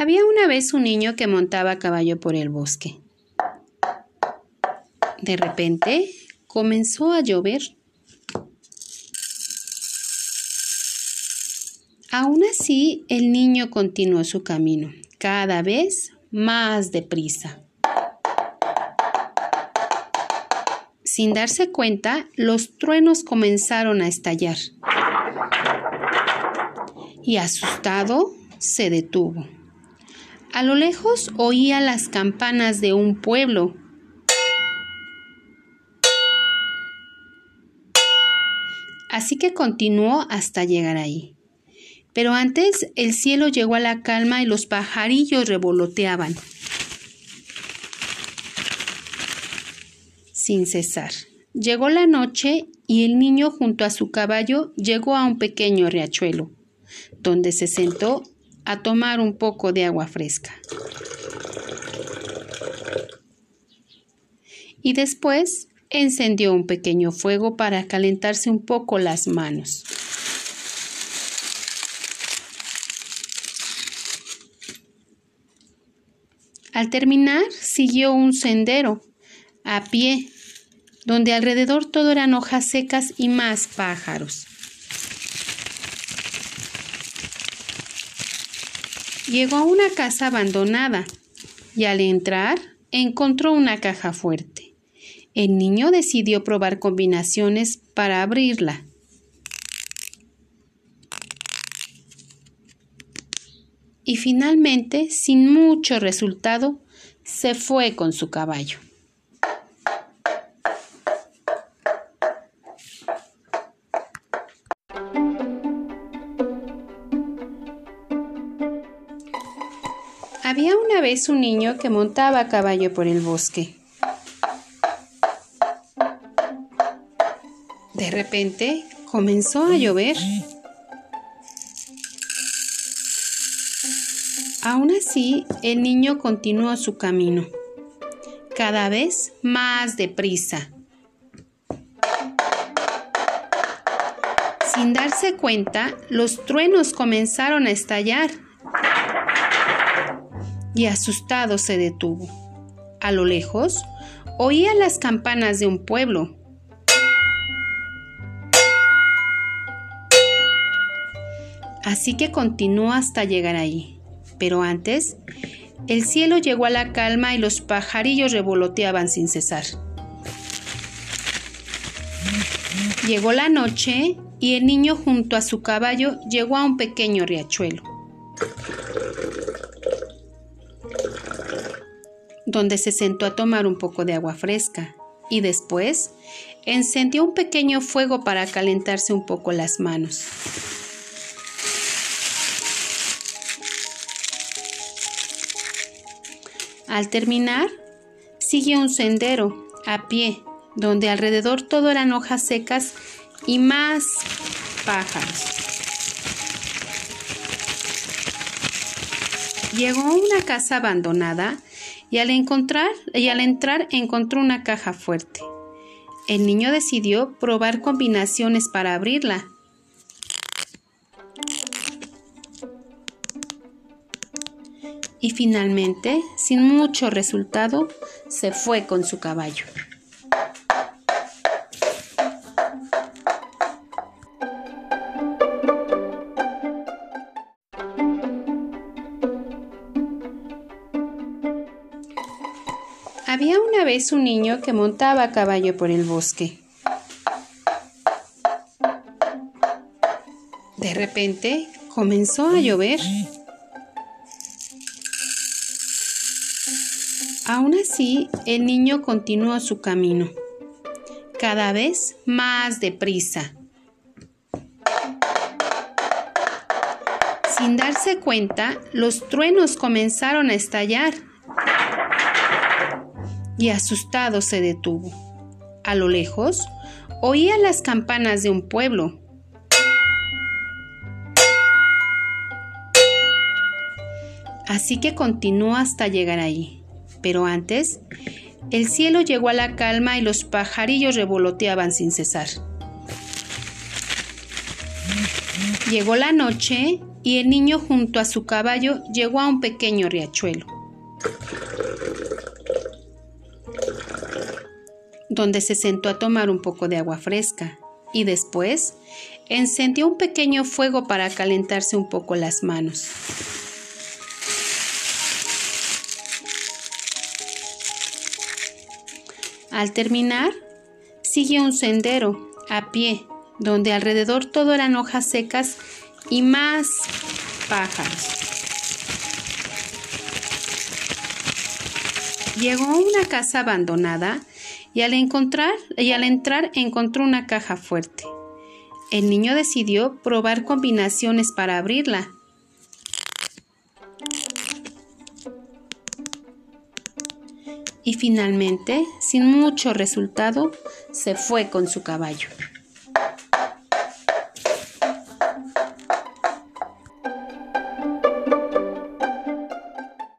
Había una vez un niño que montaba a caballo por el bosque. De repente comenzó a llover. Aún así, el niño continuó su camino, cada vez más deprisa. Sin darse cuenta, los truenos comenzaron a estallar. Y asustado, se detuvo. A lo lejos oía las campanas de un pueblo. Así que continuó hasta llegar ahí. Pero antes el cielo llegó a la calma y los pajarillos revoloteaban. Sin cesar. Llegó la noche y el niño junto a su caballo llegó a un pequeño riachuelo, donde se sentó a tomar un poco de agua fresca. Y después encendió un pequeño fuego para calentarse un poco las manos. Al terminar, siguió un sendero, a pie, donde alrededor todo eran hojas secas y más pájaros. Llegó a una casa abandonada y al entrar encontró una caja fuerte. El niño decidió probar combinaciones para abrirla. Y finalmente, sin mucho resultado, se fue con su caballo. Había una vez un niño que montaba a caballo por el bosque. De repente comenzó a llover. Aún así, el niño continuó su camino, cada vez más deprisa. Sin darse cuenta, los truenos comenzaron a estallar y asustado se detuvo. A lo lejos, oía las campanas de un pueblo. Así que continuó hasta llegar allí. Pero antes, el cielo llegó a la calma y los pajarillos revoloteaban sin cesar. Llegó la noche y el niño junto a su caballo llegó a un pequeño riachuelo. Donde se sentó a tomar un poco de agua fresca y después encendió un pequeño fuego para calentarse un poco las manos. Al terminar, siguió un sendero a pie, donde alrededor todo eran hojas secas y más pájaros. Llegó a una casa abandonada y al encontrar y al entrar encontró una caja fuerte. El niño decidió probar combinaciones para abrirla. Y finalmente, sin mucho resultado, se fue con su caballo. Había una vez un niño que montaba a caballo por el bosque. De repente comenzó a llover. Aún así, el niño continuó su camino, cada vez más deprisa. Sin darse cuenta, los truenos comenzaron a estallar y asustado se detuvo. A lo lejos, oía las campanas de un pueblo. Así que continuó hasta llegar allí. Pero antes, el cielo llegó a la calma y los pajarillos revoloteaban sin cesar. Llegó la noche y el niño junto a su caballo llegó a un pequeño riachuelo, donde se sentó a tomar un poco de agua fresca y después encendió un pequeño fuego para calentarse un poco las manos. Al terminar, siguió un sendero a pie, donde alrededor todo eran hojas secas y más pájaros. Llegó a una casa abandonada y al, encontrar, y al entrar encontró una caja fuerte. El niño decidió probar combinaciones para abrirla. Y finalmente, sin mucho resultado, se fue con su caballo.